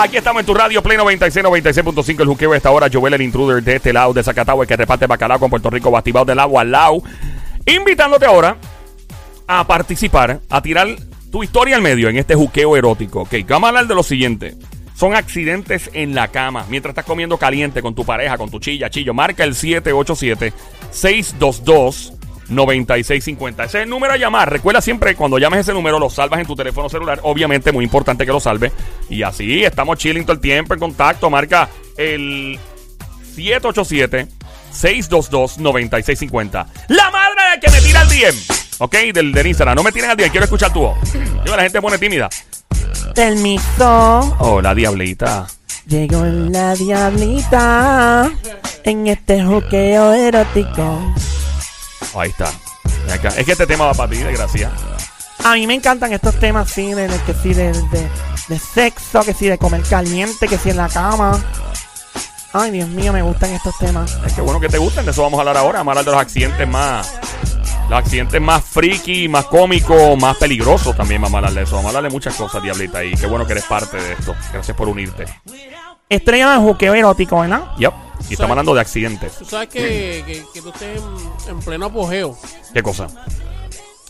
Aquí estamos en tu radio Play 96, 96.5. El juqueo de esta hora. Joel, el intruder de este lado de Zacatau, el que reparte bacalao con Puerto Rico, batibado del agua al lado. Invitándote ahora a participar, a tirar tu historia al medio en este juqueo erótico. Ok, vamos a hablar de lo siguiente. Son accidentes en la cama. Mientras estás comiendo caliente con tu pareja, con tu chilla, chillo. Marca el 787-622-9650. Ese es el número a llamar. Recuerda siempre cuando llames ese número, lo salvas en tu teléfono celular. Obviamente, muy importante que lo salves. Y así estamos chilling todo el tiempo en contacto. Marca el 787-622-9650. La madre de que me tira el DM. Ok, del, del Instagram. No me tiren al DM. Quiero escuchar tu voz. Yo, la gente pone tímida. Permiso, Hola, diablita. llegó la diablita en este juqueo erótico. Ahí está. Acá. Es que este tema va para ti, desgracia. A mí me encantan estos temas así, de, de que sí, de, de, de sexo, que sí, de comer caliente, que sí en la cama. Ay, Dios mío, me gustan estos temas. Es que bueno que te gusten. De eso vamos a hablar ahora. Vamos a hablar de los accidentes más. Los accidentes más friki, más cómicos, más peligrosos también vamos a hablar de eso. Vamos a hablar de muchas cosas, Diablita. Y qué bueno que eres parte de esto. Gracias por unirte. Esto le llaman juqueo erótico, ¿verdad? Yep. Y estamos hablando de accidentes. Tú sabes que, que, que tú estés en, en pleno apogeo. ¿Qué cosa?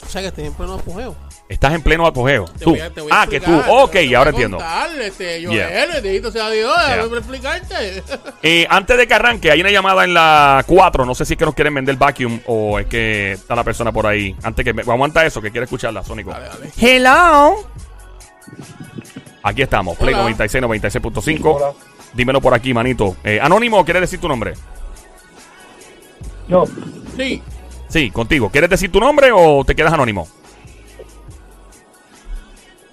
O sea, que estés en pleno apogeo. Estás en pleno apogeo. Te Tú. voy a- te voy a Ah, que tú. Ok, te voy a ahora entiendo. este, yo, Yeah. él, bendito sea Dios, Yeah. déjame explicarte. Eh, antes de que arranque, hay una llamada en la 4. No sé si es que nos quieren vender vacuum o es que está la persona por ahí. Antes que. Aguanta eso, que quiere escucharla, Sónico. Dale, dale. Hello. Aquí estamos, Play Hola. 96, 96.5. Dímelo por aquí, manito. Eh, Anónimo, ¿quieres decir tu nombre? No, Sí, Sí, contigo. ¿Quieres decir tu nombre o te quedas anónimo?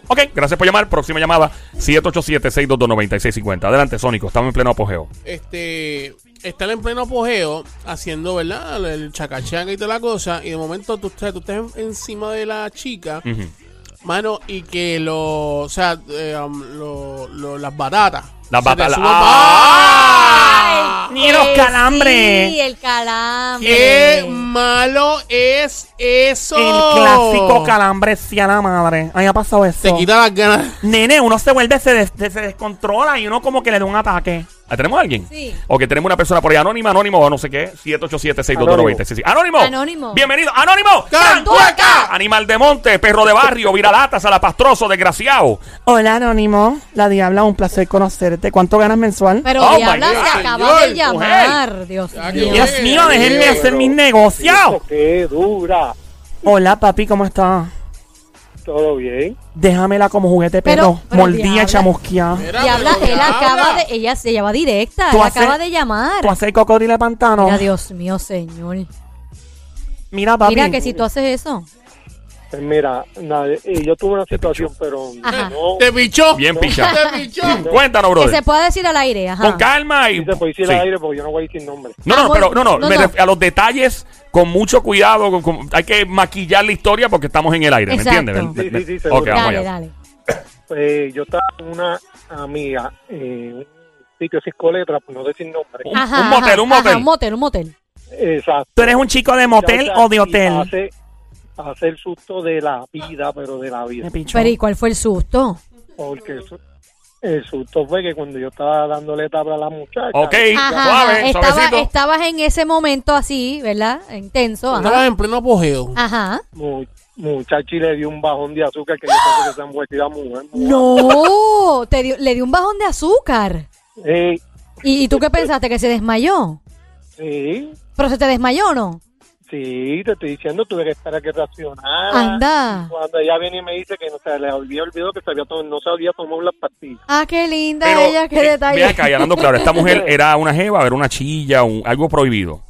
Ok, gracias por llamar. Próxima llamada, 787-622-9650. Adelante, Sónico. Estamos en pleno apogeo. este, estar en pleno apogeo haciendo, ¿verdad? El chacachaca y toda la cosa. Y de momento tú, estás- tú estás en- encima de la chica, mano, y que lo, o sea, eh, um, lo- lo- las batatas. Las se ¡Ah! Ni los calambres. Sí, el calambre. ¡Qué malo es eso! El clásico calambre, sí a la madre. A mí me ha pasado eso. Te quita las ganas. Nene, uno se vuelve, se, des- se descontrola y uno como que le da un ataque. Ah, ¿Tenemos a alguien? Sí. Ok, tenemos una persona por ahí, anónima, anónimo o no sé qué. 787-622-9650. ¡Anónimo! Anónimo. ¡Bienvenido! ¡Anónimo! ¡Cantueca! Animal de monte, perro de barrio, viralatas, salapastroso, desgraciado. Hola, Anónimo. La Diabla, un placer ¿Cuánto ganas mensual? Pero Oh, Diabla God, se acaba señor, de llamar. Dios mío. Dios mío, déjenme hacer mis negocios. qué dura. Hola, papi, ¿cómo estás? Todo bien. Déjamela como juguete Pero- pero Mordía, chamusquía. Diabla, él acaba de. Ella se llama directa. Tú Él haces- acaba de llamar. ¿Tú haces cocodrilo de pantano? Mira, Dios mío, señor. Mira, papi. Mira que si tú haces eso. Pues mira, nada, eh, yo tuve una situación, pero Ajá. no. Te pichó. Bien picha. Te pichó. Cuéntanos, Que se pueda decir al aire. Ajá. Con calma y... Sí se puede decir Sí. al aire porque yo no voy a decir nombre. No, Ah, no, pero no, no, no, me no. ref- a los detalles con mucho cuidado, con- con- hay que maquillar la historia porque estamos en el aire, ¿me Exacto. entiendes? Sí, sí, sí, ok, vamos Dale, allá. dale. Pues yo estaba con una amiga en un sitio cinco letras, por no decir nombre. Un- Ajá, un motel, ajá, un motel. ajá, un motel, un motel. Exacto. ¿Tú eres un chico de motel o de y hotel? Hace, hace el susto de la vida, pero de la vida. Pero ¿y cuál fue el susto? Porque el, su- el susto fue que cuando yo estaba dándole tabla a la muchacha. Ok, Ajá, suave, ajá. Estaba, suavecito. estabas en ese momento así, ¿verdad? Intenso. Estabas en pleno apogeo. Ajá. mu- muchacha y le dio un bajón de azúcar que yo pensé que se han vuelto a mujer. No, te dio- le dio un bajón de azúcar. Sí, ¿Y, y tú qué pensaste? ¿Que se desmayó? sí, ¿Pero se te desmayó o no? Sí, te estoy diciendo, tuve que esperar a que reaccionara. Anda. Cuando ella viene y me dice que no se le había olvidado que se había tom- no se había tomado las pastillas. Ah, qué linda Pero, ella, qué eh, detalle. Ve acá, y hablando claro, esta mujer era una jeva, era una chilla, un- algo prohibido.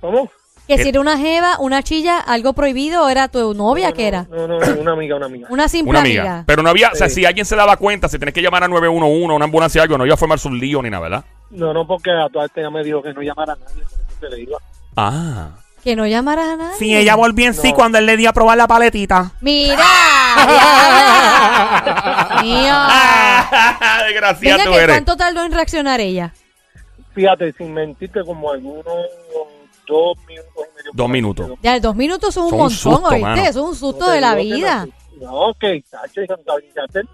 ¿Cómo? Que si era una jeva, una chilla, algo prohibido, o era tu novia No, que era. No, no, no, una amiga, una amiga. Una simple Una amiga. Pero no había, o sea, si alguien se daba cuenta, si tenés que llamar a 911, una ambulancia o algo, no iba a formar un lío ni nada, ¿verdad? No, no, porque a toda esta ella me dijo que no llamara a nadie, por eso se le iba. Ah. Que no llamaras a nadie. Sí, ella volvió en sí No. cuando él le dio a probar la paletita. Mira. Desgraciada Venga, tú que eres. ¿cuánto tardó en reaccionar ella? Fíjate, sin mentirte, como algunos dos minutos y medio. Dos minutos. Ya, dos minutos son un Son un montón, susto, ¿oíste? mano. Eso es un susto de la vida. No, que tacho, hacer.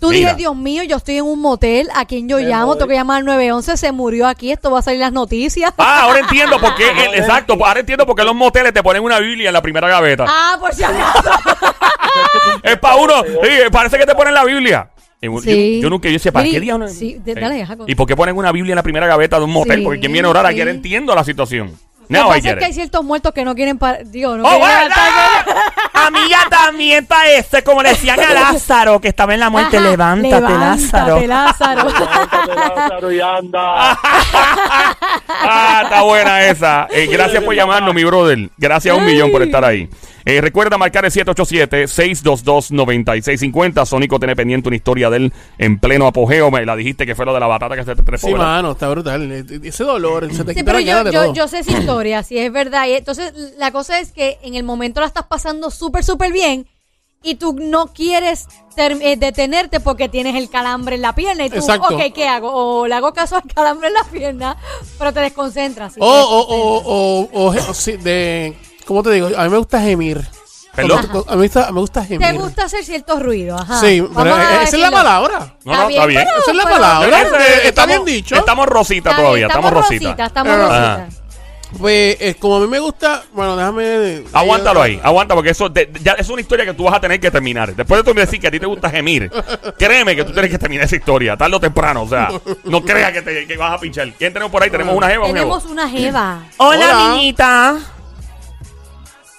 Tú Mira. dices, Dios mío, yo estoy en un motel, ¿a quién yo Me llamo? voy. Tengo que llamar al 911, se murió aquí, esto va a salir en las noticias. Ah, ahora entiendo por qué. el- exacto, ahora entiendo por qué los moteles te ponen una Biblia en la primera gaveta. Ah, por si acaso. Es para uno. Sí, parece que te ponen la Biblia. Y Sí. Yo, nunca yo decía, ¿para Miri, qué diablos? sí, de- dale, deja con- ¿Y por qué ponen una Biblia en la primera gaveta de un motel? Sí, Porque quien viene a orar aquí, sí. ahora entiendo la situación. Lo Now que I pasa get es que hay it. ciertos muertos que no quieren, pa- digo, no ¡Oh, quieren bueno! levantarse. Amiga, también parece, como le decían a Lázaro, que estaba en la muerte, Ajá, levántate, Lázaro. Levántate, Lázaro. Levántate, Lázaro, y anda. Ah, está buena esa. Eh, gracias por llamarnos, mi brother. Gracias a un millón por estar ahí. Eh, recuerda marcar el 787-622-9650. Sónico tiene pendiente una historia de él en pleno apogeo. Me la dijiste que fue lo de la batata que se te trepó. Sí, ¿verdad? mano, está brutal. E- Ese dolor, se te Sí, pero la yo, yo, todo. yo sé esa historia, si es verdad. Y entonces, la cosa es que en el momento la estás pasando súper, súper bien y tú no quieres ter- eh, detenerte porque tienes el calambre en la pierna y tú, Exacto. ok, ¿qué hago? O le hago caso al calambre en la pierna, pero te desconcentras. O, o, o, o, o, sí, de, ¿cómo te digo? A mí me gusta gemir. ¿Perdón? Cuando- A mí me gusta, me gusta gemir. ¿Te gusta hacer ciertos ruidos? Ajá. Sí, pero esa es la palabra. No, no, está bien. pero- Esa es la pero- palabra. Está estamos- bien dicho. Estamos rosita todavía, estamos rosita. Estamos Ajá. rosita. Pues eh, como a mí me gusta, bueno, déjame... Aguántalo eh, ahí, aguanta, porque eso de- ya es una historia que tú vas a tener que terminar. Después de tú me decir que a ti te gusta gemir, créeme que tú tienes que terminar esa historia, tarde o temprano. O sea, no creas que, te, que vas a pinchar. ¿Quién tenemos por ahí? ¿Tenemos una jeva o un jevo? Tenemos una jeva. Hola, Hola. niñita.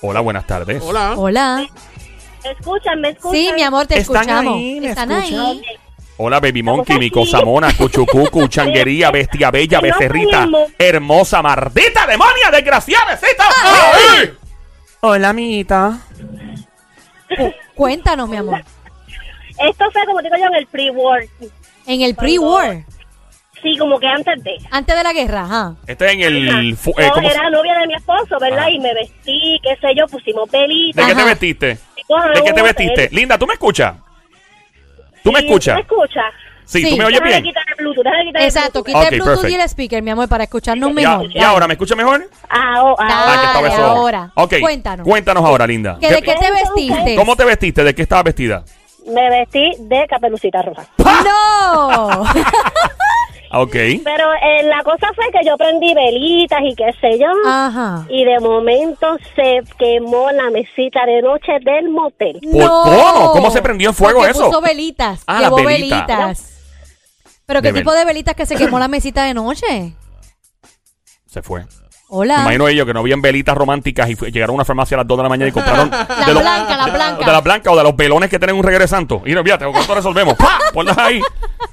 Hola, buenas tardes. Hola. Hola. Escuchan, me escuchan. Sí, mi amor, te Están escuchamos. ahí, me Están escuchan. ahí. Hola, Baby Monkey, mi cosa mona, cuchucucu, changuería, bestia bella, becerrita, hermosa, maldita, demonia, desgraciada, besita. ¡Ay! Hola, amiguita. Cuéntanos, mi amor. Esto fue, como digo yo, en el pre-war. En el pre-war, Sí, como que antes de. antes de la guerra, ajá. Este en el... fu- eh, Yo ¿cómo se- era novia de mi esposo, ¿verdad? Ajá. Y me vestí, qué sé yo, pusimos velitas. ¿De qué te Ajá. vestiste? ¿De qué te vestiste? Linda, ¿tú me escuchas? ¿Tú me escuchas? ¿Me escuchas? Sí, Sí. ¿tú me oyes bien? quitar el Bluetooth, déjame quitar el Exacto, quita el Bluetooth perfect. y el speaker, mi amor, para escucharnos Ya, mejor. ¿Y ahora me escuchas mejor? Ah, oh, ah, Ah, que ahora. Ok, Cuéntanos. Cuéntanos ahora, Linda. ¿Que ¿De qué te vestiste? ¿Cómo te vestiste? ¿De qué estabas vestida? Me vestí de caperucita roja. ¡No! Ok. Pero eh, la cosa fue que yo prendí velitas y qué sé yo. Ajá. Y de momento se quemó la mesita de noche del motel. ¿Por No. cómo? ¿Cómo se prendió en fuego Porque eso? puso velitas. Ah, llevó las velitas. velitas. ¿Pero De qué tipo de velitas que se quemó la mesita de noche? Se fue. Me Hola. imagino ellos que no habían velitas románticas y llegaron a una farmacia a las 2 de la mañana y compraron La de los- blanca, la blanca. de la blanca o de los velones que tienen un regreso santo. Y no, fíjate, con esto resolvemos. ¡Pah! Ponlas ahí.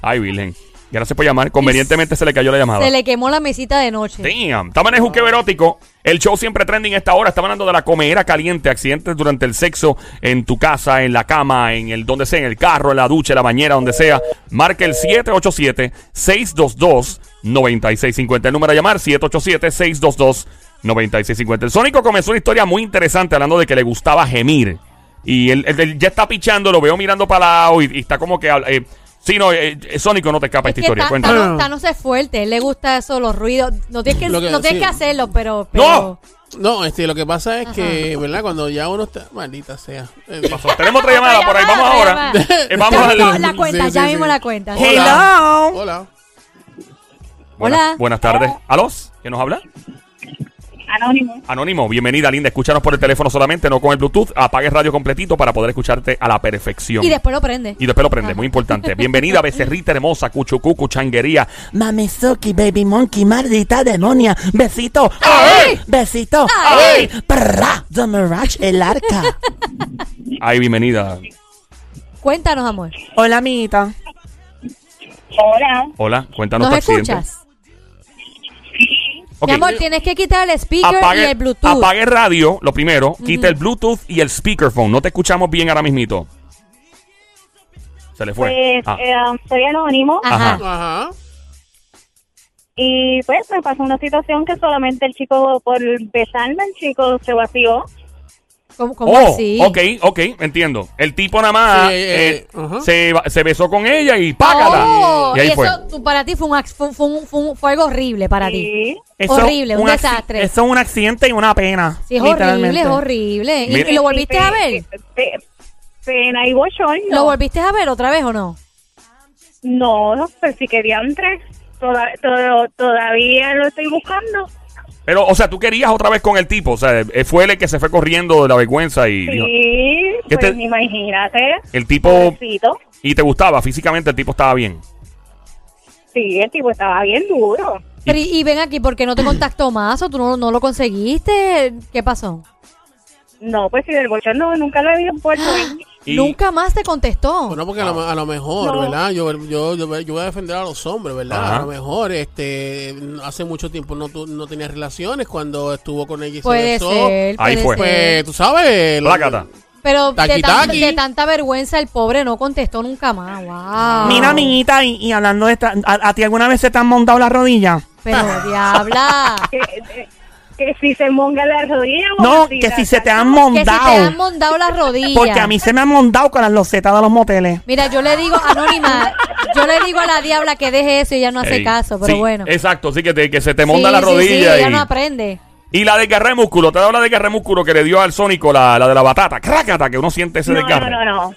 Ay, Virgen. Gracias por llamar. Convenientemente se le cayó la llamada. Se le quemó la mesita de noche. Damn. Estaba en el juqueo erótico. El show siempre trending a esta hora. Estaba hablando de la comedera caliente, accidentes durante el sexo, en tu casa, en la cama, en el donde sea, en el carro, en la ducha, en la bañera, donde sea. Marca el 787-622-9650. El número a llamar, 787-622-9650. El Sónico comenzó una historia muy interesante hablando de que le gustaba gemir. Y él, él- él ya está pichando, lo veo mirando para lado y, y está como que... Eh, sí, no, eh, eh, Sónico no te escapa Es esta que historia. Ta- Cuéntame. Thanos, Thanos es fuerte, él le gusta eso, los ruidos. No tienes que, Lo que- no tienes sí. que hacerlo, pero. ¡No! pero No, este, lo que pasa es que, ¿verdad? Cuando ya uno está... Maldita sea. Eh, pasó? Tenemos otra llamada por ahí. Vamos Otra ahora. llamada. Eh, vamos ya a mismo darle- la cuenta, Sí, ya sí, mismo sí. la cuenta. Hola. Hello. Hola. Buenas, Hola. buenas tardes. ¿Alos? ¿Quién nos habla? Anónimo. Anónimo, bienvenida, linda. Escúchanos por el teléfono solamente, no con el Bluetooth. Apague el radio completito para poder escucharte a la perfección. Y después lo prende. Y después lo prende, muy importante. Bienvenida, becerrita hermosa, cuchucucu, changuería. Mamizuki, baby monkey, maldita demonia. Besito. ¡Ay! Besito. ¡Ay! Prra, The Mirage, el arca. Ay, bienvenida. Cuéntanos, amor. Hola, amiguita. Hola. Hola, cuéntanos ¿Nos tu accidente. escuchas? Mi amor, tienes que quitar el speaker y el Bluetooth. apague radio, lo primero. Quita el Bluetooth y el speakerphone. No te escuchamos bien ahora mismito. Se le fue. Pues Ah, eh, um, soy anónimo Ajá. Ajá. y pues me pasó una situación que solamente el chico, por besarme, el chico se vació. ¿Cómo, cómo Oh, así? ok, ok, entiendo. El tipo nada más Sí, eh, eh, ajá. se, va- se besó con ella y págala. Oh, y ahí y fue. eso tú- para ti fue un, fue, fue un- fue un- fue algo horrible para ti. Eso- Horrible, un desastre. Eso es un accidente y una pena. Sí, es horrible, es horrible. ¿Y, lo volviste a ver? Pe- pena y bochorno. ¿Lo volviste a ver otra vez o no? No, pues si querían tres. Toda, todo, todavía lo estoy buscando. Pero, o sea, tú querías otra vez con el tipo. O sea, eh, fue él el que se fue corriendo de la vergüenza y dijo- Sí, ¿Qué pues te- imagínate. el tipo. Pobrecito. Y te gustaba, físicamente el tipo estaba bien. Sí, el tipo estaba bien duro. Pero, y, y ven aquí, ¿por qué no te contactó más o tú no, no lo conseguiste? ¿Qué pasó? No, pues si del bochorno nunca lo he visto en Puerto Rico. Y- Nunca más te contestó. Bueno, porque a, lo, a lo mejor, No. ¿verdad? Yo, yo, yo, yo voy a defender a los hombres, ¿verdad? Ajá. A lo mejor, este, hace mucho tiempo no, tu- no tenía relaciones cuando estuvo con ella y se puede besó. ser, Ahí puede fue. Pues, tú sabes. Plácata. Pero de, tan- tanta vergüenza el pobre no contestó nunca más. Wow. Mira, amiguita, y, y hablando de esta, ¿a, a ti alguna vez se te han montado la rodilla? Pero diabla. Que, si se monga la rodilla. No, que si se te han que si te han montado. mondado las rodillas. Porque a mí se me han montado con las losetas de los moteles. Mira, yo le digo, Anónima, yo le digo a la diabla que deje eso y ella no hace Ey, caso, pero sí, bueno. Exacto, sí, que, te- que se te monta Sí, la rodilla. sí, y, ella no aprende. y la desgarre de músculo, te da la desgarre de músculo que le dio al Sónico, la, la de la batata. Crácata, que uno siente ese No, desgarre. no, no, no.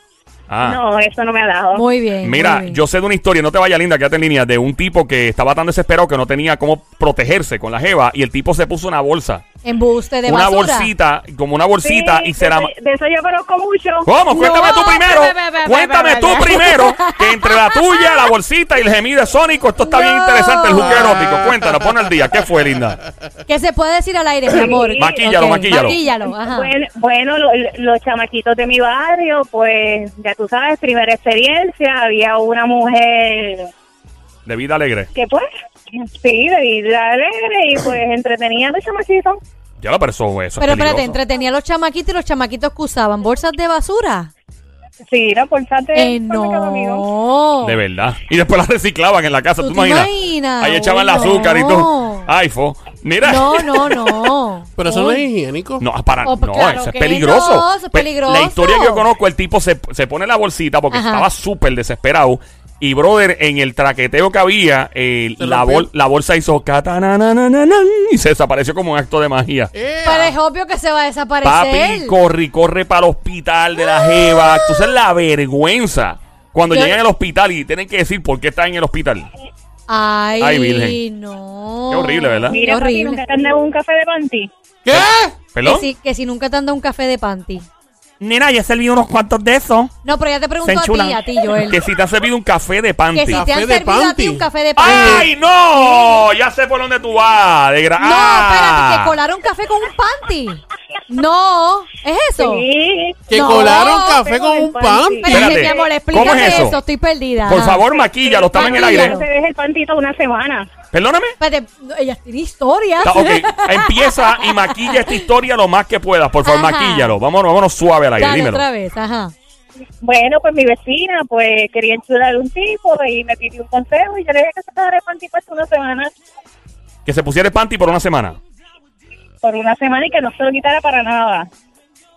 Ah. No, eso no me ha dado. Muy bien. Mira, muy bien. yo sé de una historia, no te vayas linda, quédate en línea, de un tipo que estaba tan desesperado que no tenía cómo protegerse con la jeva y el tipo se puso una bolsa, Embuste de una basura. bolsita, como una bolsita Sí, y se la... de, de eso yo conozco mucho. ¿Cómo? Cuéntame No, tú primero. ve, ve, ve, ve, Cuéntame ve, tú ve. primero que entre la tuya, la bolsita y el gemido de Sónico, esto está bien No. interesante, el juque erótico. Cuéntanos, pon al día. ¿Qué fue, linda? Que se puede decir al aire, mi amor. Maquíllalo, Ok, maquíllalo. Maquíllalo, ajá. Bueno, bueno lo- los chamaquitos de mi barrio, pues ya tú sabes, primera experiencia, había una mujer De vida alegre. que pues, sí, de vida alegre y pues entretenía a los chamaquitos. Ya la persona, eso. es Pero espérate, peligroso. entretenía a los chamaquitos y los chamaquitos que usaban bolsas de basura. Sí, era por parte Eh, no. De verdad. Y después la reciclaban en la casa, ¿Tú ¿tú, te imaginas? imaginas? Ahí echaban el azúcar y todo. Ay, fo. Mira. No, no, no. Pero eso no es higiénico. No, para, Oh, no, claro eso es peligroso. no, eso es Pe- peligroso. La historia que yo conozco, el tipo se, se pone la bolsita porque Ajá. estaba súper desesperado. Y, brother, en el traqueteo que había, eh, la, rompió. bol- la bolsa hizo y se desapareció como un acto de magia. ¡Ea! Pero es obvio que se va a desaparecer. Papi, corre y corre para el hospital de la Jeva. Entonces, la vergüenza. Cuando llegan al hospital y tienen que decir por qué están en el hospital. Ay, Ay, Virgen. no. Qué horrible, ¿verdad? Qué Mira, papi, horrible. nunca te han dado un café de panty. ¿Qué? ¿Perdón? Que si, que si nunca te han dado un café de panty. Nena, yo he servido unos cuantos de esos. No, pero ya te pregunto Se a ti, a ti, Joel. Que si te has servido un café de panty. Que si te Café han de servido a ti panty. un café de panty. ¡Ay, no! Ya sé por dónde tú vas. De gra- No, ¡Ah! espérate, que colaron café con un panty. No, ¿es eso? Sí. Que No, colaron café café con un panty. Espérate, Espérate, mi amor, ¿cómo es eso? eso, estoy perdida. Por Ajá. favor, maquíllalo, estamos en el Maquíllalo. aire. No te dejes el pantito una semana. Perdóname. Espérate, ella tiene. Ta- Ok, empieza y maquilla esta historia lo más que puedas. Por favor, Ajá. maquíllalo. Vámonos, vámonos suave al aire. Dale Dímelo. otra vez, ajá. Bueno, pues mi vecina, pues quería enchular un tipo y me pidió un consejo y yo le dije que se dejara el panty puesto una semana, Que se pusiera el panty por una semana. por una semana y que no se lo quitara para nada.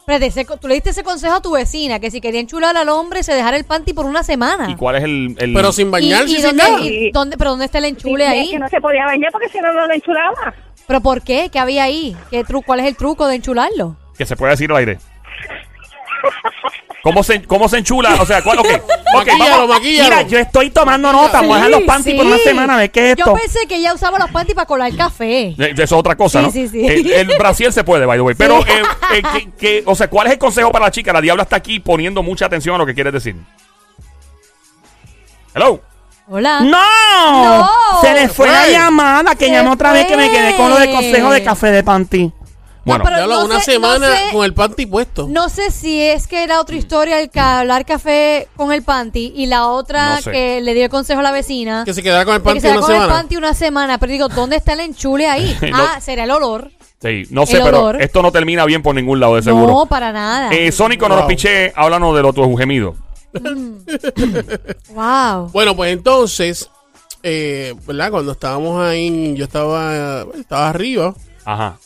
Espérate, ese co- tú le diste ese consejo a tu vecina, que si quería enchular al hombre se dejara el panty por una semana. ¿Y cuál es el...? el- Pero sin ¿Y, bañarse y sin dónde, nada. y dónde- pero dónde está el enchule Sí, ahí? es que no se podía bañar porque si no, no lo enchulaba. ¿Pero por qué? ¿Qué había ahí? ¿Qué ¿Cuál es el truco de enchularlo? Que se puede decir al aire. ¿Cómo se, cómo se enchula? O sea, ¿cuál? Ok, ok, Maquíllalo, vamos. maquíllalo. Mira, yo estoy tomando nota. Voy a dejar los panty por una sí. semana. A ver qué es Yo esto. pensé que ella usaba los panty para colar café. Eh, Eso es otra cosa, Sí, ¿no? sí, sí. El, el brasier se puede, by the way. Pero, eh, eh, que- que- o sea, ¿cuál es el consejo para la chica? La diabla está aquí poniendo mucha atención a lo que quieres decir. Hello. Hola. ¡No! No. Se le fue la llamada que Se llamé otra vez que me quedé con lo de consejo de café de panty. Bueno, pero no una sé- no semana sé- con el panty puesto. No sé si es que era otra historia el que hablar café con el panty y la otra No sé. que le dio el consejo a la vecina. Que se quedara con el de que panty se una con el semana. panty una semana. Pero digo, ¿dónde está el enchule ahí? Ah, será el olor. sí, no sé, el pero esto no termina bien por ningún lado, de seguro. No, para nada. Eh, Sónico, no nos Wow. piché, háblanos de lo tu gemido. wow. Bueno, pues entonces, eh, ¿verdad? Cuando estábamos ahí, yo estaba, estaba arriba, Ajá.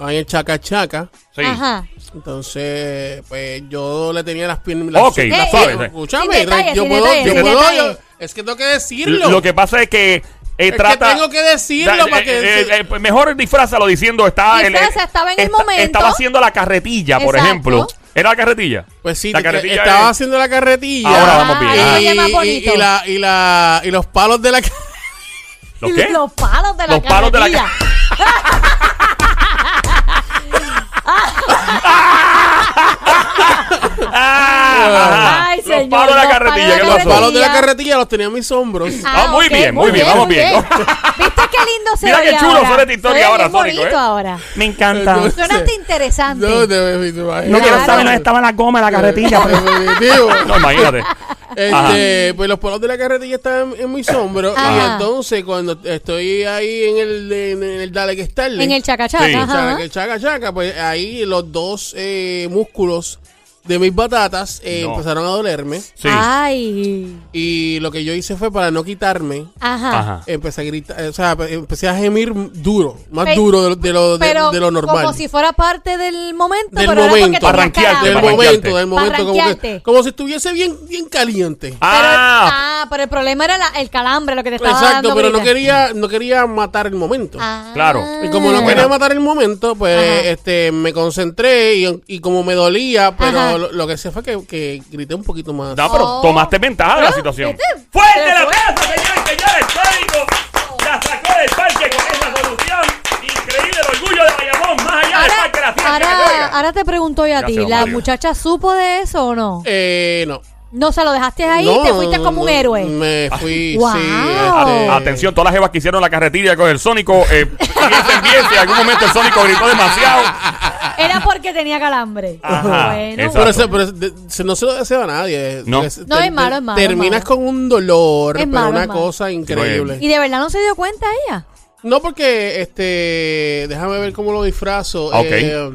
Ahí en Chaca Chaca. Sí. Ajá. Entonces, pues yo le tenía las piernas. Ok, las- la suave, sí. Escúchame, detalles, yo puedo, detalles, yo puedo, yo- es que tengo que decirlo. Lo que pasa es que eh, Es que trata. tengo que decirlo Da- para eh, que eh, eh, mejor disfrazalo diciendo está Disfraza, estaba en el momento. estaba haciendo la carretilla por ejemplo ¿Era la carretilla? Pues sí, La carretilla estaba es- haciendo la carretilla. Ahora vamos bien. Ah, Y, y- y la, y, la, y los palos de la ¿Los qué? Los palos de la Los palos de la Ah, Ay, los señor, palos de la los carretilla. palos de ¿qué la los palos de la Carretilla. los tenía en mis hombros. Ah, muy bien, muy bien, vamos bien. ¿Viste qué lindo se Mira ve qué chulo suena esta historia ahora, Sónico, ¿eh? ahora. Me encanta. No, Suena hasta interesante. No, quiero saber dónde estaba la goma de la carretilla. No, imagínate. Este, pues los palos de la carretilla están en, en mis hombros. Y entonces, cuando estoy ahí en el, en, el Dale que Starling, En el chacachaca, Sí. chaca chaca, pues ahí los dos eh, músculos de mis batatas eh, No. empezaron a dolerme. Sí. Ay. Y lo que yo hice fue para no quitarme. Ajá. Ajá. Empecé a gritar, o sea, empecé a gemir duro, más Pe- duro de, lo- de lo, de, Pero de lo normal. como si fuera parte del momento, Del pero era momento. porque tenías Arranquearte, calambre. del para momento, del momento, como, que, como si estuviese bien, bien caliente. Pero, Ah, ah, pero el problema era la- el calambre, lo que te estaba Exacto, dando pero no quería, no quería matar el momento. Ah. Claro. Y como no quería matar el momento, pues Ajá. este me concentré y, y como me dolía, pero Ajá. Lo, lo que hice fue que, que grité un poquito más. no, pero Oh. tomaste ventaja de la situación. ¿viste? ¡Fuerte Pero la fue- aplauso, señores, señores! Sónico la sacó del parque con esa solución. Increíble el orgullo de Bayamón, más allá del Ahora, parque de la ciencia. que ahora, te pregunto yo a ti, se ¿la Mario. muchacha supo de eso o no? Eh, no. No, se lo dejaste ahí No, y te fuiste como un no, héroe. Me fui, Wow. sí. A- este, Atención, todas las jevas que hicieron la carretilla con el Sónico, eh, piensen bien si en algún momento el Sónico gritó demasiado. Era porque tenía calambre. Ajá, bueno. Pero, ese- pero ese- no se lo deseo a nadie. No. Es malo, es malo, Terminas es malo. con un dolor, Es pero malo, una cosa increíble. ¿Y de verdad no se dio cuenta ella? No, porque, este, déjame ver cómo lo disfrazo. Ok. Eh,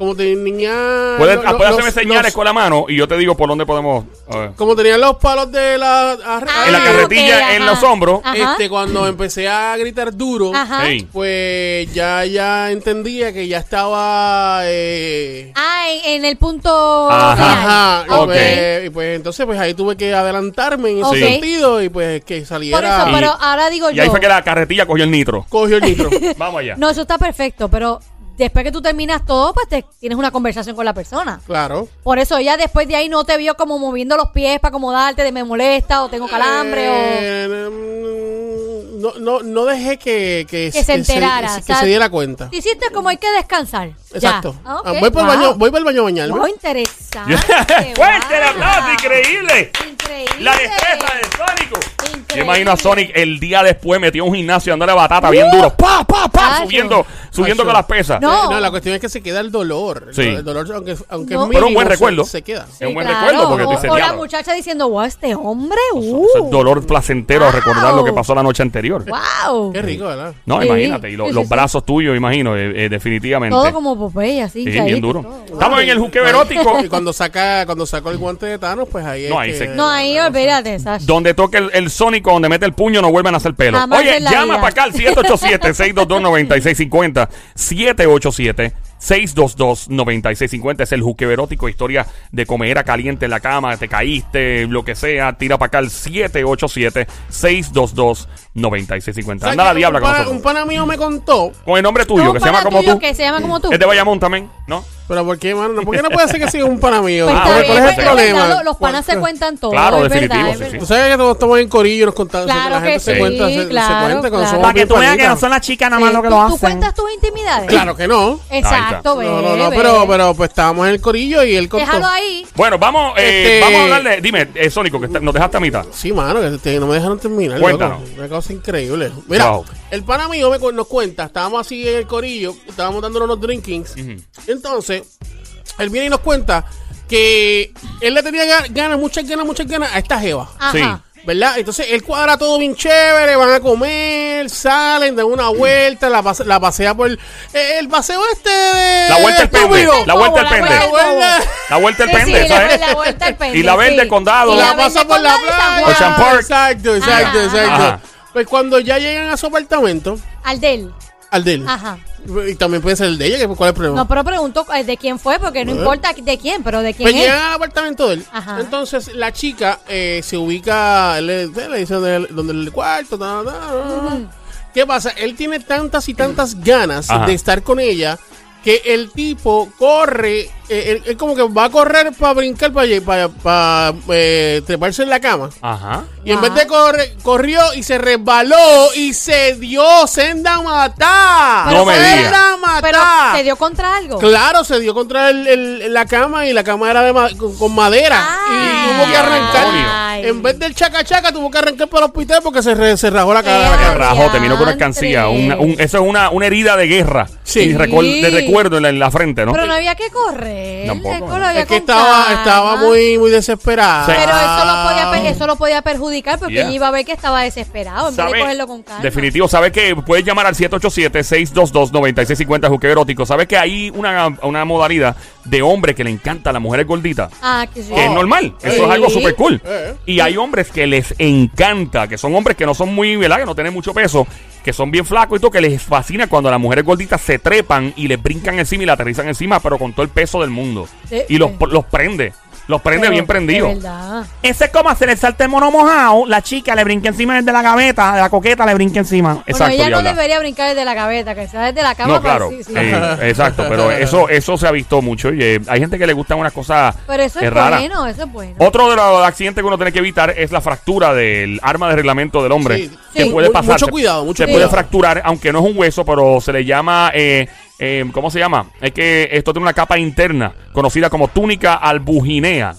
como tenía... Puedes, lo- puedes los- hacerme señales los- con la mano y yo te digo por dónde podemos. a ver. Como tenían los palos de la... ar- En la Ah, carretilla, en ajá. los hombros. Ajá. Este, cuando empecé a gritar duro, Ajá. Sí. pues ya, ya entendía que ya estaba... Eh, Ah, en, en el punto Ajá. Ajá, y, Ok. pues, y pues entonces pues ahí tuve que adelantarme en ese sentido y pues que Por saliera... eso, pero ahora digo Y yo. ahí fue que la carretilla cogió el nitro. Cogió el nitro. Vamos allá. No, eso está perfecto, pero después que tú terminas todo, pues te, tienes una conversación con la persona. claro. Por eso ella después de ahí no te vio como moviendo los pies para acomodarte de me molesta o tengo calambre Eh, mm, no, no, no dejé que, que, Que se enterara, que o se diera cuenta. o... Hiciste como hay que descansar. Exacto. Ok, Ah, voy para el wow. baño, voy para el baño a bañarme. Wow, interesante. ¡Fuerte el aplauso! ¡Increíble! Increíble. La destreza del Sónico. Increíble. Yo imagino a Sonic el día después metió un gimnasio dándole batata bien duro. ¡Pa, pa, pa! Tacho. Subiendo, subiendo con las pesas. No. Eh, no, la cuestión es que se queda el dolor. Sí. El dolor, aunque, aunque No. es Pero un buen se- recuerdo. Se, queda. Es un buen claro. recuerdo porque o, dices, o la muchacha diciendo, wow, este hombre, uh, Eso es dolor placentero Wow. recordar lo que pasó la noche anterior. wow. Qué rico, ¿verdad? No, Sí, imagínate. Y lo- sí, los brazos tuyos, imagino, eh, eh, definitivamente. Todo como Popeye, así. Sí, bien y duro. todo. Estamos en el juqueo erótico. Y cuando saca, cuando sacó el guante de Thanos, pues ahí No, es ahí que- se- No, ahí olvídate, Sash. Donde toque el, el sónico, donde mete el puño, no vuelven a hacer pelo. Jamás Oye, llama para acá al 787-622-9650. 787-622-9650. Es el juqueo erótico. Historia de comedera caliente en la cama, te caíste, lo que sea. Tira para acá al 787-622-9650. ¿Sabes Anda la diabla con nosotros. un pana mío me contó, Con el nombre tuyo, que se llama como tú. Que se llama como tú. Es de Bayamón también, ¿no? Pero ¿por qué, mano? ¿Por qué no puede ser que sea un pana mío? Pues Ah, está bueno, bien, ¿cuál es el problema? verdad, lo- Los panas se cuentan todo. Claro, es verdad, definitivo, es sí, verdad. Tú sabes que todos estamos en corillo y nos contamos. Claro la gente que se sí, cuenta, se claro, cuenta cuando claro. somos Para que tú veas que no son las chicas nada más Sí, lo que ¿tú- lo ¿Tú hacen. cuentas tus intimidades? Claro que no. Exacto, No, no, no, bebé. pero, pero pues estábamos en el corillo y él contó. Déjalo ahí. Bueno, vamos, eh, Este- vamos a hablarle. Dime, eh, Sónico, que está- nos dejaste a mitad. Sí, mano, que te- no me dejaron terminar. Cuéntanos. loco. Una cosa increíble. Mira, Wow. el pana mío me, nos cuenta, estábamos así en el corillo, estábamos dándonos unos drinkings. Entonces, él viene y nos cuenta que él le tenía ga- ganas, muchas ganas, muchas ganas a esta jeva. Ajá. ¿Verdad? Entonces él cuadra todo bien chévere, van a comer, salen, dan una vuelta, la, pase- la pasea por el, el paseo este de... La vuelta al pende. La vuelta al pende. La vuelta al pende, ¿sabes? la, la vuelta al pende. Y la verde sí. condado. Y la, la pasa por la playa. Ocean Park. Exacto, exacto, Ajá. exacto. Ajá. Pues cuando ya llegan a su apartamento, Al del. Al de él. Ajá. Y también puede ser el de ella, que ¿cuál es el problema? No, pero pregunto eh, de quién fue, porque no importa de quién, pero de quién Pues es. llegan al apartamento de él. Ajá. Entonces la chica eh, se ubica, le, le dice donde, donde el cuarto. ta, ta, ta. ¿Qué pasa? Él tiene tantas y tantas ganas Ajá. de estar con ella que el tipo corre él, él como que va a correr para brincar, para, para, eh, treparse en la cama. Ajá. Y en vez de correr, corrió y se resbaló y se dio senda matar. No me Senda digas. Pero matar. se dio contra algo. Claro, se dio contra el- el- la cama y la cama era de ma- con, con madera. y Ay. tuvo que arrancar. Ay. En vez del chaca chaca, tuvo que arrancar para el hospital porque se, re- se rajó la cara. Eh, cara. rajó, terminó con una Diantre. alcancía. Una- un- eso es una, una herida de guerra. Sí. Y de recuerdo en la, en la frente, ¿no? Pero no había que correr. Tampoco, Él estaba, estaba muy, muy desesperada. Sí. Pero eso lo podía, per- eso lo podía perjudicar porque Yeah. ella iba a ver que estaba desesperado en vez de cogerlo con calma. Definitivo, ¿sabe que puedes llamar al 787-622-9650 juqueo erótico? ¿Sabe que hay una, una modalidad de hombre que le encanta a las mujeres gorditas? Ah, que sí. Que es normal, eso Sí. es algo súper cool. Eh. Y hay hombres que les encanta, que son hombres que no son muy, ¿verdad? Que no tienen mucho peso, que son bien flacos y todo, que les fascina cuando las mujeres gorditas se trepan y les brincan encima y la aterrizan encima, pero con todo el peso del mundo. Sí. Y los, los prende, los prende Pero, bien verdad. Ese es como hacer el salte mono mojado. La chica le brinca encima desde la gaveta, de la coqueta le brinca encima. Exacto, bueno, ella no debería brincar desde la gaveta, que sea desde la cama. No, pues, claro. sí, sí. eh, exacto, pero eso eso se ha visto mucho. Y, eh, hay gente que le gustan unas cosas Pero eso eh, es raras. bueno, eso es bueno. Otro de los accidentes que uno tiene que evitar es la fractura del arma de reglamento del hombre. Sí. Que Sí. puede pasar. mucho cuidado, mucho Se puede cuidado. fracturar, aunque no es un hueso, pero se le llama. eh, eh, ¿Cómo se llama? Es que esto tiene una capa interna conocida como túnica albuginea.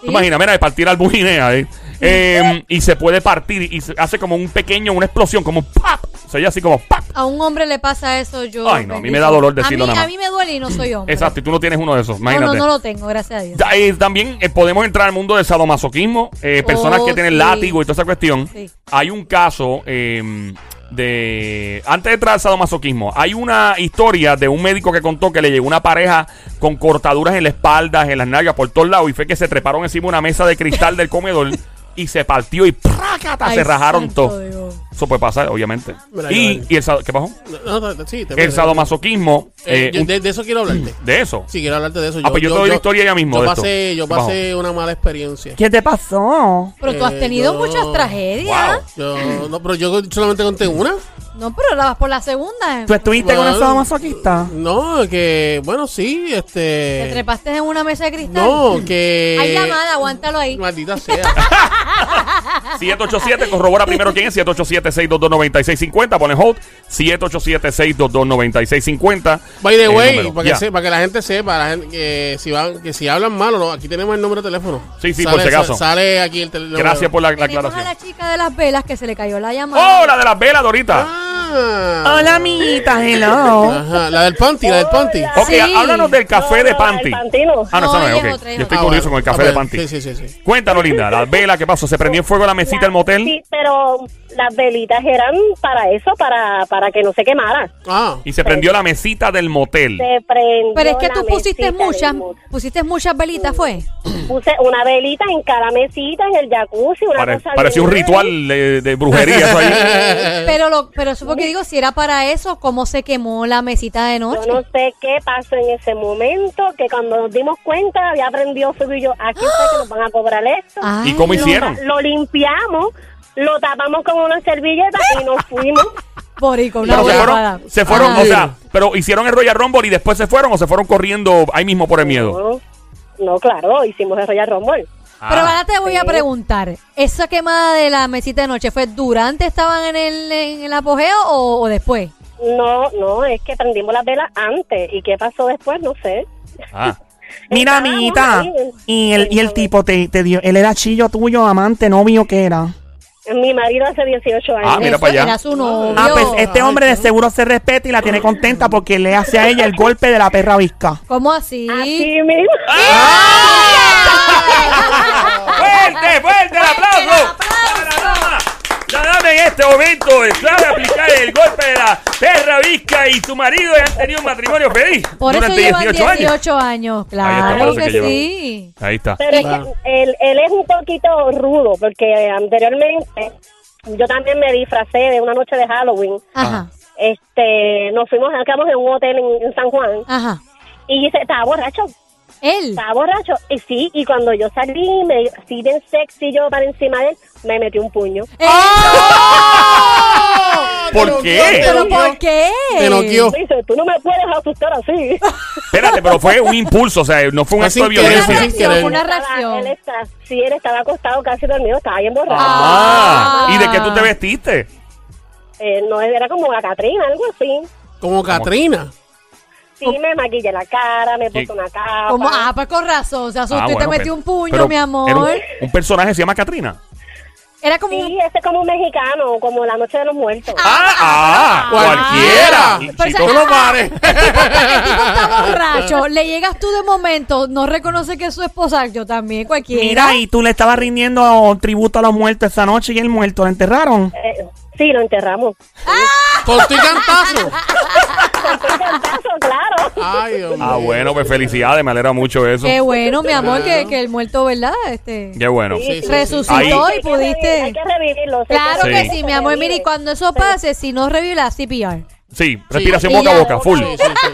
¿Tú imaginas? Mira, de partir albuginea. ¿eh? Eh, y se puede partir y se hace como un pequeño, una explosión, como un ¡pap! Se oye así como ¡pap! A un hombre le pasa eso, yo. Ay, no, a mí me da dolor decirlo a mí, nada más. A mí me duele y no soy hombre. Exacto, y tú no tienes uno de esos. Imagínate. no, no lo tengo, gracias a Dios. Eh, también eh, podemos entrar al mundo del sadomasoquismo. eh, personas Oh, que tienen sí. látigo y toda esa cuestión. Sí. Hay un caso eh, de. Antes de entrar al sadomasoquismo, hay una historia de un médico que contó que le llegó una pareja con cortaduras en la espalda, en las nalgas, por todos lados. Y fue que se treparon encima de una mesa de cristal del comedor y se partió y ¡prácata! Ay, se rajaron todo. Dios. Eso puede pasar, obviamente. Mira, Y, yo- y el sado- ¿Qué pasó? No, no, no, sí, te- El sadomasoquismo. Eh, eh, yo un- de, de eso quiero hablarte. de eso. Sí, quiero hablarte de eso. Ah, pues yo te doy la historia ya mismo Yo de esto. pasé, yo ¿Qué pasó? pasé una mala experiencia. ¿Qué te pasó? Pero tú has Eh, tenido yo- muchas tragedias. Wow. Yo, no, pero yo solamente conté una. No, pero la vas por la segunda. ¿Tú estuviste con Bueno. sadomasoquista? No, que, bueno, sí, ¿Te este. trepaste en una mesa de cristal? No, que. Hay llamada, aguántalo ahí. Maldita sea. 787, corrobora primero quién es. 787-622-9650. Pone hold. 787-622-9650. By the way, para que, se- para que la gente sepa, la gente, que, si van, que si hablan malo, no, aquí tenemos el número de teléfono. Sí, sí, Sale- por si acaso. sa- Sale aquí el teléfono. Gracias por la, la Tenemos a aclaración. la chica de las velas que se le cayó la llamada. ¡Oh, la de las velas, Dorita! Ah. Hola, amiguita, hello. Ajá, la del panty, la del panty. Ok, Sí. háblanos del café No, de no, Panty. Pantino. Ah, no, No, esa no ella es, es ok. otra, ella Yo estoy Ah, curioso bueno. con el café Ah, de bueno, Panty. Sí, sí, sí. Cuéntanos, linda. Las velas, ¿qué pasó? ¿Se prendió en fuego la mesita del motel? Sí, pero las velitas eran para eso, para, para que no se quemara. Ah, Y se prendió la mesita del motel. Se prendió Pero es que la tú pusiste muchas, pusiste muchas velitas, ¿fue? Puse una velita en cada mesita, en el jacuzzi, una Pare- cosa parecía un ritual de, de brujería eso ahí. Pero lo, pero eso porque digo, si era para eso, ¿cómo se quemó la mesita de noche? Yo no sé qué pasó en ese momento, que cuando nos dimos cuenta había prendido fuego y yo, aquí está que nos van a cobrar esto. Ay, ¿Y cómo Lo- hicieron? Lo, limpiamos, lo tapamos con una servilleta y nos fuimos. Borico, una Pero se huevada. fueron, se fueron, o sea, pero hicieron el Royal Rumble y después se fueron o se fueron corriendo ahí mismo por el miedo. No, no, claro, hicimos el Royal Rumble. Pero Ah. ahora te voy a Sí. preguntar, ¿esa quemada de la mesita de noche fue durante estaban en el, en el apogeo o, o después? No, no, es que prendimos las velas antes. ¿Y qué pasó después? No sé. Ah. Mira, Estábamos amiguita. ahí, Y el, y el tipo te, te dio, él era chillo tuyo, amante, novio, ¿qué era? Mi marido hace 18 años. Ah, mira Eso para allá. Era su novio. Ah, pues este hombre de seguro se respeta y la tiene contenta porque le hace a ella el golpe de la perra visca. ¿Cómo así? Así mismo. ¡Fuerte, fuerte el aplauso! la dama! La dama en este momento sabe aplicar el golpe de la perra visca y su marido han tenido un matrimonio feliz Por eso durante llevan 18 años. 18 años. Está, Claro eso que, que llevan. sí. Ahí está. Pero es que él, él es un poquito rudo, porque anteriormente yo también me disfracé de una noche de Halloween. Ajá, Este, nos fuimos, quedamos en un hotel en, en San Juan ajá. y dice, estaba borracho, Él. estaba borracho. Y sí, y cuando yo salí, me, así bien sexy yo para encima de él, me metí un puño. ¡Eh! ¿Por noqueó, qué? ¿Pero por qué? Te noqueó. Dice, tú no me puedes asustar así. Espérate, pero fue un impulso, o sea, no fue un acto de violencia. fue una reacción. Él está, sí, él estaba acostado casi dormido, estaba bien borracho. Ah, Ah. ¿y de qué tú te vestiste? Eh, no, era como la Catrina, algo así. Como Katrina. Sí, me maquillé la cara, me puse una capa. Como, ah, pues con razón. Se asustó Ah, y te bueno, metió pero- un puño, pero mi amor. Era un, un personaje se llama Katrina. Era como un Sí, ese es como un mexicano, como la noche de los muertos. Ah, ah, cualquiera. cualquiera. Pero Chico, No lo pares. El tipo está borracho. Le llegas tú de momento, no reconoce que es su esposa. Yo también, cualquiera. Mira, y tú le estabas rindiendo tributo a los muertos esa noche y el muerto lo enterraron. Eh, sí, lo enterramos. Con tu cantazo. Cantazo, claro. Ay. Ah, bueno, pues felicidades, me alegra mucho eso. Qué bueno, mi amor, que, que el muerto, ¿verdad? Este Qué bueno. Sí, sí, resucitó Ahí- y Hay que revivir- pudiste. Hay que revivirlo. sé Claro Sí. que sí, mi amor. Mira, y cuando eso pase, si no revive la CPR. Sí, respiración Sí. boca a boca, full. Sí, sí, sí.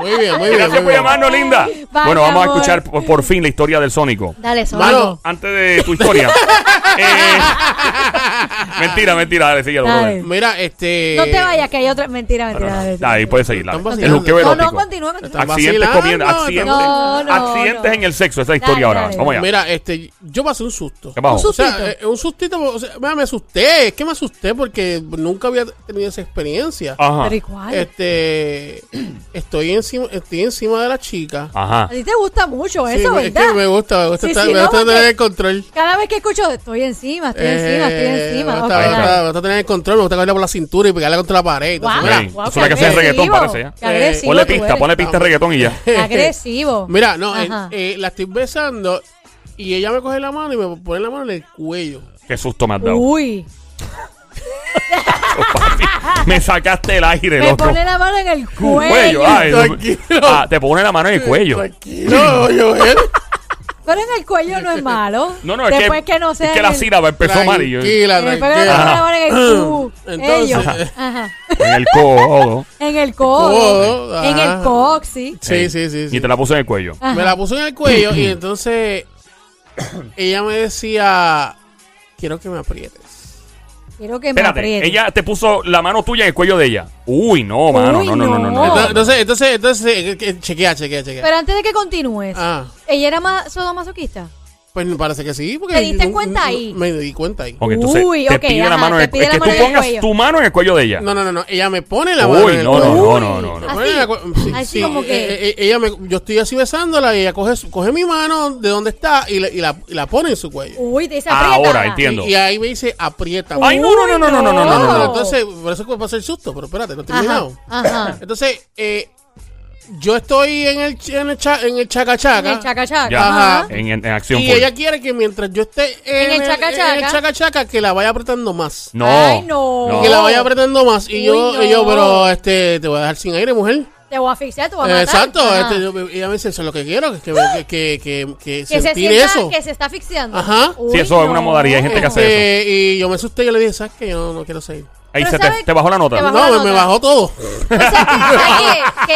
Muy bien, muy bien. Gracias muy por bien. llamarnos, linda. Bueno, vamos a amor. escuchar por, por fin la historia del Sónico. Dale, Mano, solo. Antes de tu historia. eh, mentira, mentira, dale, sigue. Dale. Mira, este. No te vayas, que hay otra. Mentira, mentira. dale. Ahí puedes seguir. dale. Están El vacilando. juqueo No, no, erótico. continúa, Accidentes vacilando, accidentes, No, no, accidentes no. en el sexo, esa es la historia Dale, ahora. dale, Vamos allá. Mira, este, yo pasé un susto. ¿Qué pasó? Un O sea, sustito. eh, un sustito, o sea, me asusté, es que me asusté porque nunca había tenido esa experiencia. Ajá. Pero ¿y cuál? Este, estoy encima, estoy encima de la chica. Ajá. A ti te gusta mucho Sí, eso, me- es ¿verdad? que me gusta, me gusta, Sí, estar- sí, me no, gusta porque- tener el control. Cada vez que escucho, estoy encima, estoy encima, estoy Eh, encima. Me Ok, gusta, me gusta- dale. me gusta tener el control, me gusta cogerla por la cintura y pegarla contra la pared. Entonces, Guau, mira, es qué que hace reggaetón, agresivo, parece, agresivo Ponle tú pista, eres. ponle pista de reggaetón y ya. Qué agresivo. Mira, no, eh, Ajá. eh, la estoy besando y ella me coge la mano y me pone la mano en el cuello. Qué susto me has dado. Uy, Oh, papi, me sacaste el aire, me loco. pone la mano en el cuello. Cuello, ay, Tranquilo. ah, te pone la mano en el cuello. Tranquilo, Joel. Pero en el cuello no es malo. No, no, es Después que, que, no sea es que en la el- sílaba empezó mal y yo, en Tranquila, Después que le tranquila. pone la mano en el cu. Entonces- ellos. Ajá. el codo. En el codo. Codo, En ajá. el coxi. Sí, sí, sí. sí. Y te la puse en el cuello. Ajá. Me la puso en el cuello y entonces ella me decía, quiero que me aprietes. Quiero que me Espérate, apriete. ella te puso la mano tuya en el cuello de ella. Uy, no, mano, Uy, no, no, no, no, no. no. no. Entonces, entonces, entonces, eh, que- chequea, chequea, chequea. Pero antes de que continúes, Ah, ¿ella era más sadomasoquista? Pues me parece que sí. Porque ¿Te diste yo- cuenta ahí? Me di cuenta ahí. Ok, entonces Uy, te pide la mano en el pide Es la que mano tú en el pongas cuello. tu mano en el cuello de ella. No, no, no, no. Ella me pone la mano Uy, en el no, no, cuello. no, no, no, no. sí, Así sí, como que- eh, eh, ella me, yo estoy así besándola y ella coge, su- coge mi mano de donde está y, la- y la, y la pone en su cuello. Uy, te dice Ahora apriétala. entiendo. Y, y ahí me dice, aprieta. Ay, no, no, no, no, no, no, no, no, no, no. Entonces, por eso pasa el susto, pero espérate, no he Ajá, terminado. ajá. Entonces, eh, yo estoy en el, en el, cha- en el chaca chaca. En el chaca chaca. Ya. Ajá. En, en- en acción Y ella quiere que mientras yo esté en, En el chaca en chaca. el chaca chaca, que la vaya apretando más. No. Ay, no. no. Que la vaya apretando más. Y Uy, yo, no. y yo, pero este, te voy a dejar sin aire, mujer. Te voy a asfixiar, te voy a matar. Exacto. Este, yo- ella me dice, eso es lo que quiero, que, que, que, que, que que se sienta, eso. que se está asfixiando. Ajá. Uy, Sí, eso es una modalidad, hay gente que hace Este, y yo me asusté y yo le dije, ¿sabes qué? Yo no, no quiero seguir. Ahí se te, ¿sabe- te bajó la nota. bajó No, la me, nota. me bajó todo. O sea, que, ¿sabes qué?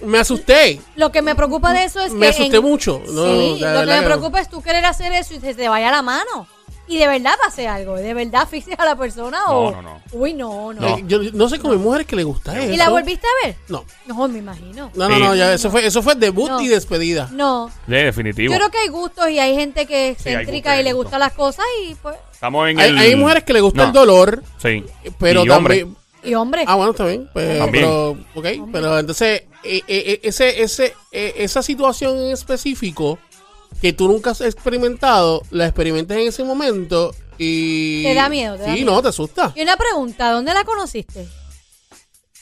Que- Me asusté. lo que me preocupa de eso es que. Me asusté en- mucho. No, sí, de lo que me preocupa es tú querer hacer eso y se te vaya la mano. Y de verdad pase algo. De verdad asfixias a la persona o. No, no, no. Uy, no, no. No. Eh, yo no sé cómo hay mujeres que le gusta eso. ¿Y la volviste a ver? No. No, me imagino. No, no, Sí. no, ya, eso fue, eso fue debut No. y despedida. No. Sí, definitivo. Yo creo que hay gustos y hay gente que es Sí, hay excéntrica gustos, y le hay gustan las cosas y pues. Estamos en Hay, el... hay mujeres que le gusta No. el dolor, Sí. pero Y hombre. también. Y hombre. Ah, bueno, está bien. Pues, También. pero, ok, pero entonces, eh, eh, eh, ese, ese, eh, esa situación en específico que tú nunca has experimentado, la experimentas en ese momento y. Te da miedo, te Sí, da miedo. no, te asusta. Y una pregunta, ¿dónde la conociste?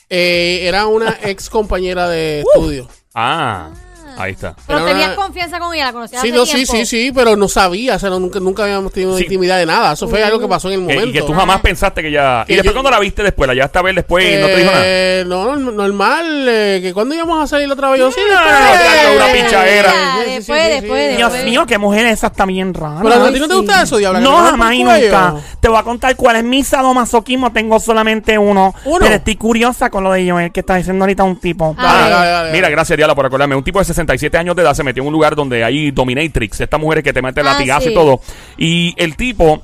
Eh, era una ex compañera de estudio. Ah, ahí está. Pero tenías una- confianza con ella, la conocías Sí, hace no, sí, tiempo. sí, sí, pero no sabía, o sea, no, nunca, nunca habíamos tenido Sí. intimidad de nada. Eso fue algo que pasó en el Que- momento. y que tú jamás pensaste que ya... Que y después yo- cuando la viste después, la llevaste a ver después y no te dijo nada. Eh, No, normal, eh, que cuando íbamos a salir otra vez, yo sí, no, no, no, una pichadera. Ya, Sí, sí, después, sí, sí, después. Dios mío, qué mujer esa está bien rara. Pero a ti no te gusta eso, Diabla. que te No, jamás y cuello. nunca. Te voy a contar cuál es mi sadomasoquismo. Tengo solamente uno. ¿Uno? Pero estoy curiosa con lo de Joel que está diciendo ahorita un tipo. Ah, Dale, ver. dale, dale, Mira, gracias Diala por acordarme. Un tipo de 67 años de edad se metió en un lugar donde hay dominatrix, estas mujeres que te meten Ah, latigazo sí. y todo. Y el tipo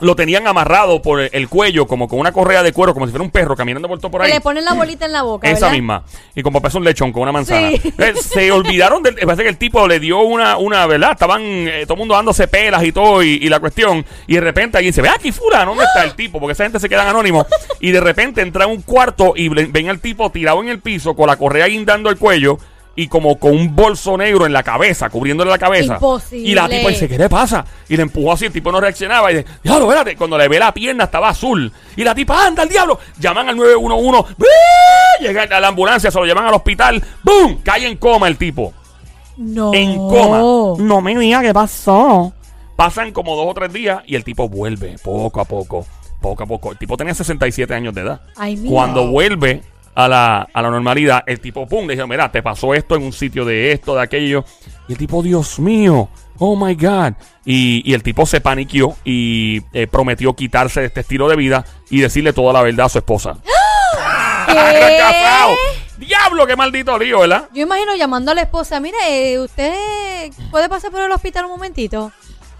lo tenían amarrado por el cuello, como con una correa de cuero, como si fuera un perro caminando por todo por ahí. le ponen la bolita en la boca, Esa ¿verdad? misma. Y como pasó un lechón con una manzana. Sí. Eh, Se olvidaron del. Parece que el tipo le dio una, una ¿verdad? Estaban eh, todo el mundo dándose pelas y todo, y, y la cuestión. Y de repente alguien dice: Ve aquí, Fulano, ¿dónde está el tipo? Porque esa gente se quedan anónimos. Y de repente entra a un cuarto y ven al tipo tirado en el piso con la correa guindando el cuello. Y como con un bolso negro en la cabeza, cubriéndole la cabeza. Imposible. Y la tipa dice, ¿qué le pasa? Y le empujó así, el tipo no reaccionaba. Y dice, diablo, espérate. Cuando le ve la pierna estaba azul. Y la tipa, anda, el diablo. Llaman al 911. ¡Bii! Llega a la ambulancia, se lo llevan al hospital. ¡Bum! Cae en coma el tipo. No. En coma. No me diga qué pasó. Pasan como dos o tres días y el tipo vuelve poco a poco. Poco a poco. El tipo tenía 67 años de edad. Ay, mira. Cuando vuelve a la, a la normalidad, el tipo, pum, le dijo, mira, te pasó esto en un sitio de esto, de aquello. Y el tipo, Dios mío, oh my God. Y, y el tipo se paniqueó y eh, prometió quitarse de este estilo de vida y decirle toda la verdad a su esposa. ¿Qué? ¡Casado! ¡Diablo, qué maldito lío, ¿verdad? Yo imagino llamando a la esposa, mire, eh, ¿usted puede pasar por el hospital un momentito?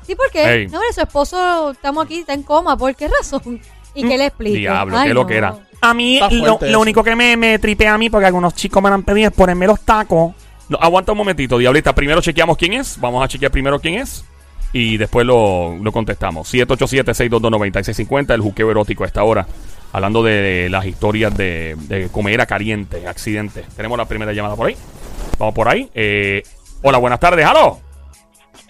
Sí, ¿por qué? Ey. No, mire, su esposo, estamos aquí, está en coma, ¿por qué razón? ¿Y qué le explico? Diablo, Ay, qué no. lo que era. A mí, Está lo, fuerte lo eso. único que me, me tripea a mí, porque algunos chicos me lo han pedido, es ponerme los tacos. No, aguanta un momentito, Diablita. Primero chequeamos quién es. Vamos a chequear primero quién es. Y después lo, lo contestamos. 787-622-9650, el juqueo erótico a esta hora. Hablando de las historias de, de comera caliente, accidentes. Tenemos la primera llamada por ahí. Vamos por ahí. Eh, hola, buenas tardes. ¡Halo!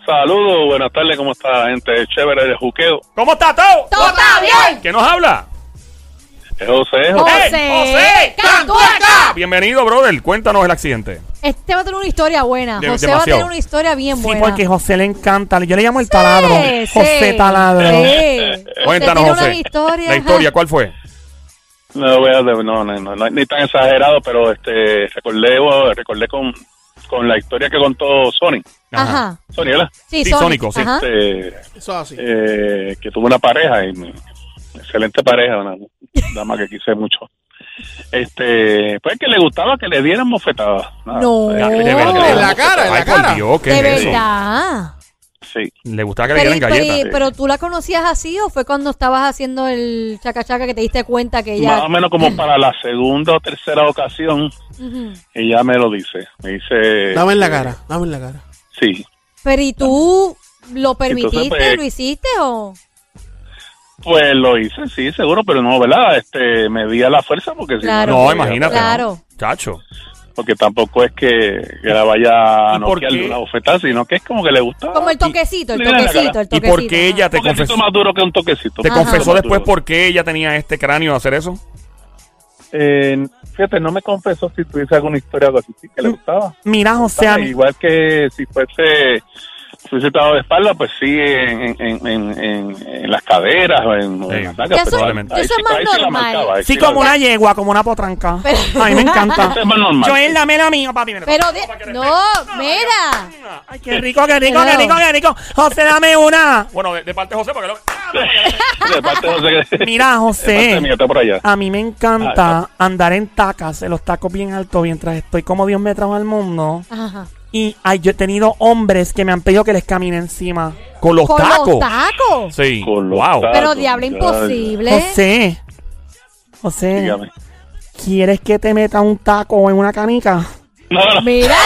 Saludos, buenas tardes, ¿cómo está gente? Chévere de juqueo. ¿Cómo está todo? ¡Todo está bien! ¿Quién nos habla? Es José, José. José. ¡Hey, José! ¡Cantueca! Bienvenido, brother. Cuéntanos el accidente. Este va a tener una historia buena. De- José va a demasiado. tener una historia bien Sí, buena. porque José le encanta. Yo le llamo el taladro. Sí, José sí. Taladro. Sí. Cuéntanos, tiene José. unas historias. La historia, ¿cuál fue? No voy a no, no, no, no, ni tan exagerado, pero este recordé, oh, recordé con, con la historia que contó Sony. Ajá. Sony, ¿verdad? Sí, Sí. Sónico, sí. Ajá. Este, Eso así. eh, que tuvo una pareja, y me- excelente pareja, una dama que quise mucho. Este, pues que le gustaba que le dieran bofetadas. Nada, No. eh, De En verdad. la cara, en la Ay, por cara. Dios, ¿qué De es eso? verdad. Sí. Le gustaba que le Pero, dieran pero- galletas. pero tú la conocías así o fue cuando estabas haciendo el chaca chaca que te diste cuenta que Más ella. o menos como para la segunda o tercera ocasión, Ujú. ella me lo dice. Me dice... Dame en la cara, dame en la cara. Sí. Pero ¿y tú lo permitiste? pues- ¿Lo hiciste o...? Pues lo hice, sí, seguro, pero no, ¿verdad? Este, me di a la fuerza porque si Claro. no, No, podía, imagínate. Claro. Chacho. Porque tampoco es que, que la vaya a ¿Y por noquear qué? la bofetada, sino que es como que le gusta. Como el toquecito, el toquecito, el ¿Y toquecito. por qué ella te Un toquecito confesó? más duro que un toquecito. ¿Te Ajá. confesó después por qué ella tenía este cráneo a hacer eso? Eh, fíjate, no me confesó si tuviese alguna historia o algo así, sí, que le gustaba. Mira, José, a mí- Igual que si fuese, estado de espalda, pues sí, en, en, en, en, en las caderas o en, en Sí. las nalgas, Eso- pero ahí eso sí- es más ahí sí la normal. marcaba, sí, la- como una yegua, como una potranca. A mí me encanta. Eso es más normal. Joel, dame la mía, papi. mira. Pero de... No, mira. Ay, qué rico, qué rico, qué Pero- rico, qué rico. José, dame una. Bueno, de, de parte de José, porque lo... de parte de José Mira, de José. parte mía, está por allá. A mí me encanta andar en tacas, en los tacos bien altos, mientras estoy como Dios me trajo al mundo. Ajá. Y ay, yo he tenido hombres que me han pedido que les camine encima. Con los Con tacos. los tacos. Sí. Con los wow. tacos. Pero diablo, imposible. José, José, Dígame. ¿quieres que te meta un taco en una canica? No, no, Mira,